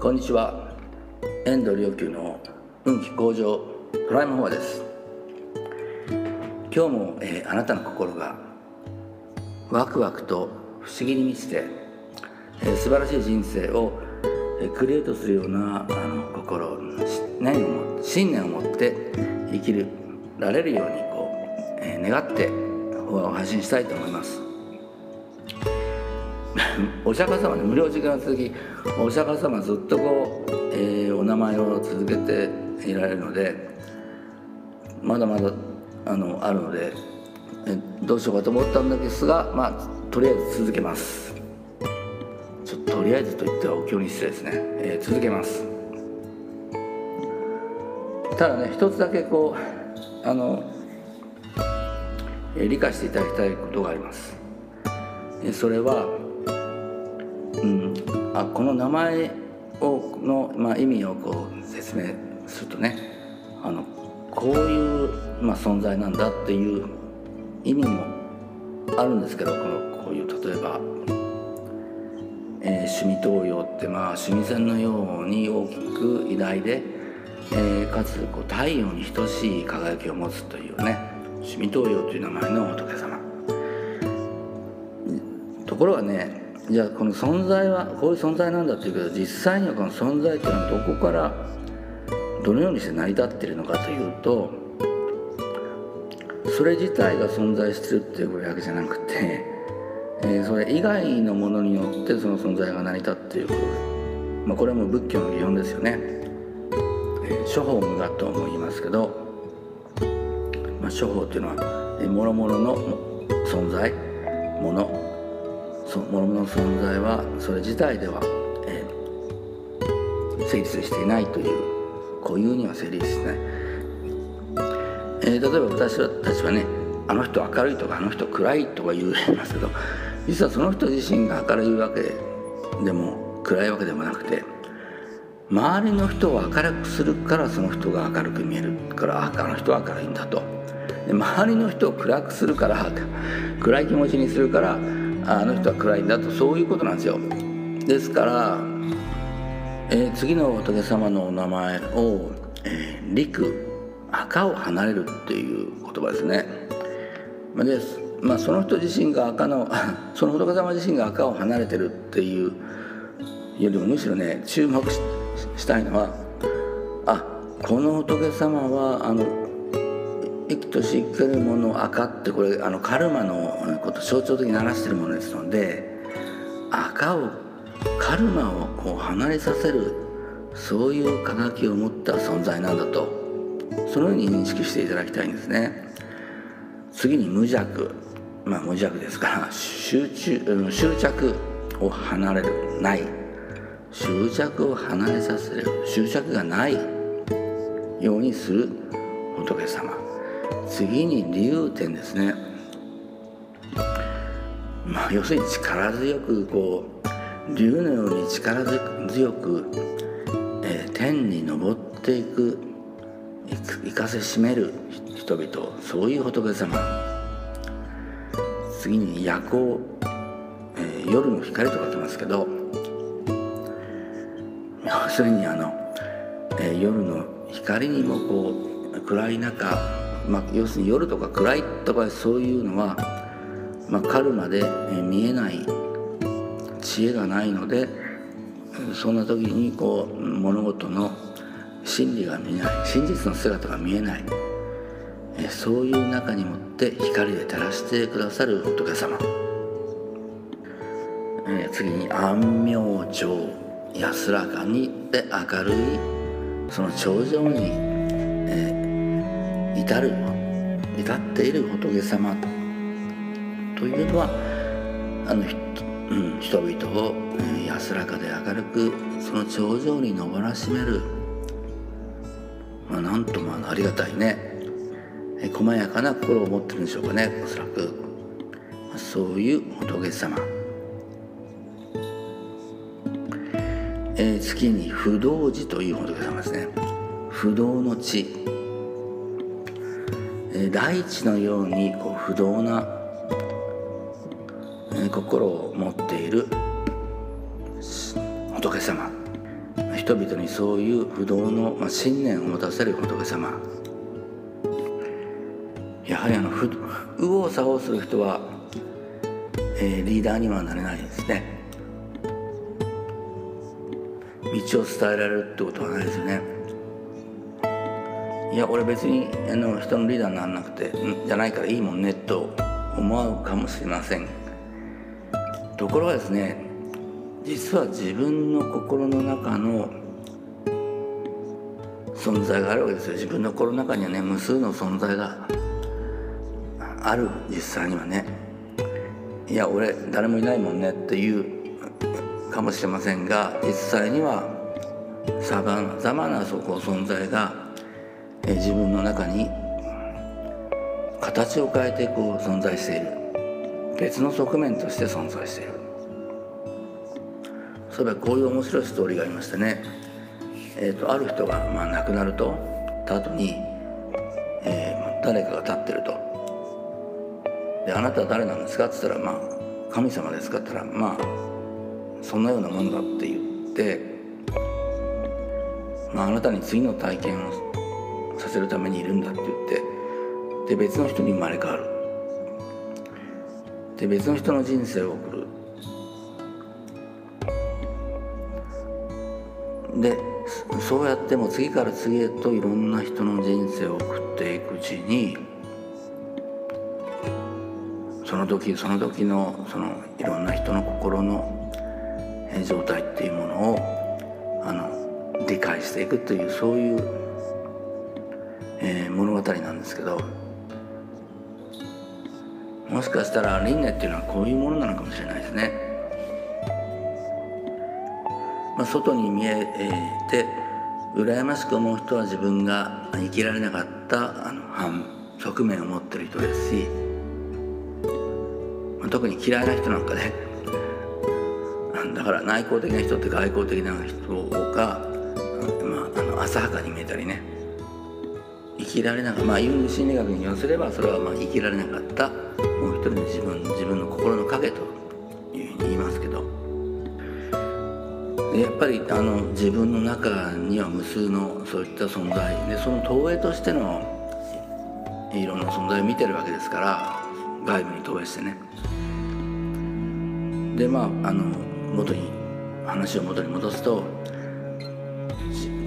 こんにちは。遠藤良久の運気向上プライムフォアです。今日も、えー、あなたの心がワクワクと不思議に満ちて、えー、素晴らしい人生を、えー、クリエイトするようなあの心念を信念を持って生きるられるようにこう、えー、願ってフォアを配信したいと思います。お釈迦様で無料時間が続きお釈迦様ずっとこう、えー、お名前を続けていられるのでまだまだあのあるのでえどうしようかと思ったんですがまあとりあえず続けます。ちょっととりあえずと言ってはお経に失礼ですね、えー、続けます。ただね一つだけこうあの、えー、理解していただきたいことがあります、え、それはうん、あこの名前をの、まあ、意味をこう説明するとねあのこういう、まあ、存在なんだっていう意味もあるんですけどこのこういう例えば、えー、趣味東洋ってまあ趣味線のように大きく偉大で、えー、かつこう太陽に等しい輝きを持つというね趣味東洋という名前の仏様。ところがねじゃあこの存在はこういう存在なんだっていうけど実際にはこの存在っていうのはどこからどのようにして成り立っているのかというとそれ自体が存在してるっていうわけじゃなくて、えー、それ以外のものによってその存在が成り立っている。ことまあ、これも仏教の基本ですよね、えー、諸法無我とも言いますけど、まあ、諸法っていうのはもろもろの存在ものそのものの存在はそれ自体では、えー、成立していないという固有には成立しない、えー、例えば私たちはねあの人明るいとかあの人暗いとか言いますけど実はその人自身が明るいわけでも暗いわけでもなくて周りの人を明るくするからその人が明るく見えるからあの人は明るいんだと。で周りの人を暗くするから暗い気持ちにするからあの人は暗いんだとそういうことなんですよ。ですから、えー、次の仏様のお名前を「えー、陸赤を離れる」っていう言葉ですね。で、まあ、その人自身が赤の その仏様自身が赤を離れてるっていうよりもむしろね注目したいのはあこの仏様はあの生きとし生けるもの赤ってこれあのカルマのこと象徴的に表してるものですので赤をカルマをこう離れさせるそういう輝きを持った存在なんだとそのように認識していただきたいんですね。次に無弱まあ無弱ですから集中執着を離れるない。執着を離れさせる執着がないようにする仏様。次に理由点ですね。まあ要するに力強くこう竜のように力強く、えー、天に昇っていく行かせしめる人々そういう仏様。次に夜光、えー、夜の光と書きますけど要するにあの、えー、夜の光にもこう暗い中まあ、要するに夜とか暗いとかそういうのは、まあ、カルマで見えない知恵がないのでそんな時にこう物事の真理が見えない真実の姿が見えないそういう中にもって光で照らしてくださる仏様。次に安明城安らかにで明るいその頂上に、え至る至っている仏様と。いうのはあの、うん、人々を、え安らかで明るくその頂上に登らしめる、まあ、なんともありがたいね、え細やかな心を持ってるんでしょうかねおそらく、まあ、そういう仏様。えー、月に不動寺という仏様ですね。不動の地。大地のようにこう不動な心を持っている仏様。人々にそういう不動の、信念を持たせる仏様。やはりあの右往左往する人は、えー、リーダーにはなれないですね。道を伝えられるってことはないですよね。いや俺別にあの人のリーダーにならなくてじゃないからいいもんねと思うかもしれません。ところがですね実は自分の心の中の存在があるわけですよ。自分の心の中にはね無数の存在がある。実際にはね。いや俺誰もいないもんねっていうかもしれませんが実際にはさまざまなそこ存在が自分の中に形を変えてこう存在している別の側面として存在しているそういえばこういう面白いストーリーがありましてね、えーと、ある人が、まあ、亡くなるとた後に、えー、誰かが立ってるとであなたは誰なんですか?」っつったら「まあ神様ですか?」って言ったら「まあそんなようなもんだ」って言って、まあ、あなたに次の体験をさせるためにいるんだって言ってで別の人に生まれ変わる。で別の人の人生を送る。でそうやっても次から次へといろんな人の人生を送っていくうちにその時その時のそのいろんな人の心の状態っていうものをあの理解していくというそういう、えー、物語なんですけどもしかしたら輪廻っていうのはこういうものなのかもしれないですね。まあ、外に見えて羨ましく思う人は自分が生きられなかったあの反側面を持ってる人ですしまあ特に嫌いな人なんかねだから内向的な人って外向的な人が、まあ、あの浅はかに見えたりねきられなかったまあユング心理学に言わせればそれはまあ生きられなかったもう一人の自分自分の心の影というふうに言いますけど。やっぱりあの自分の中には無数のそういった存在でその投影としてのいろんな存在を見てるわけですから外部に投影してね。でまああの元に話を元に戻すと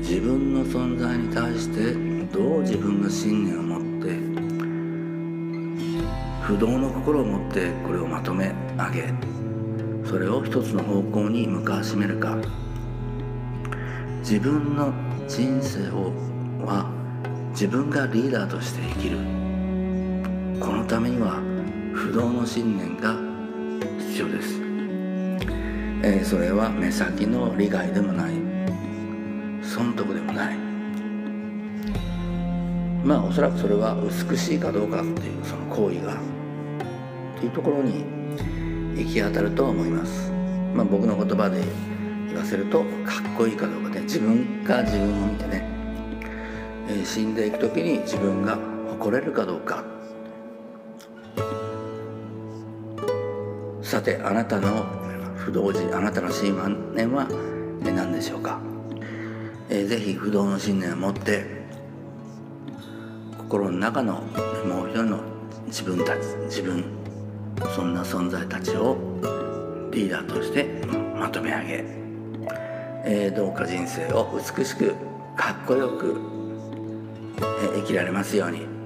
自分の存在に対してどう自分が信念を持って不動の心を持ってこれをまとめ上げそれを一つの方向に向かわしめるか。自分の人生をは自分がリーダーとして生きる。このためには不動の信念が必要です。えー、それは目先の利害でもない。損得でもない。まあおそらくそれは美しいかどうかっていうその行為がっていうところに行き当たると思います。まあ僕の言葉で言わせるとかっこいいかどうかで自分が自分を見てね、えー、死んでいく時に自分が誇れるかどうか。さてあなたの不動寺あなたの信念は何でしょうか、えー、ぜひ不動の信念を持って心の中のもう一人の自分たち自分そんな存在たちをリーダーとしてまとめ上げ、えー、どうか人生を美しくかっこよく、えー、生きられますように。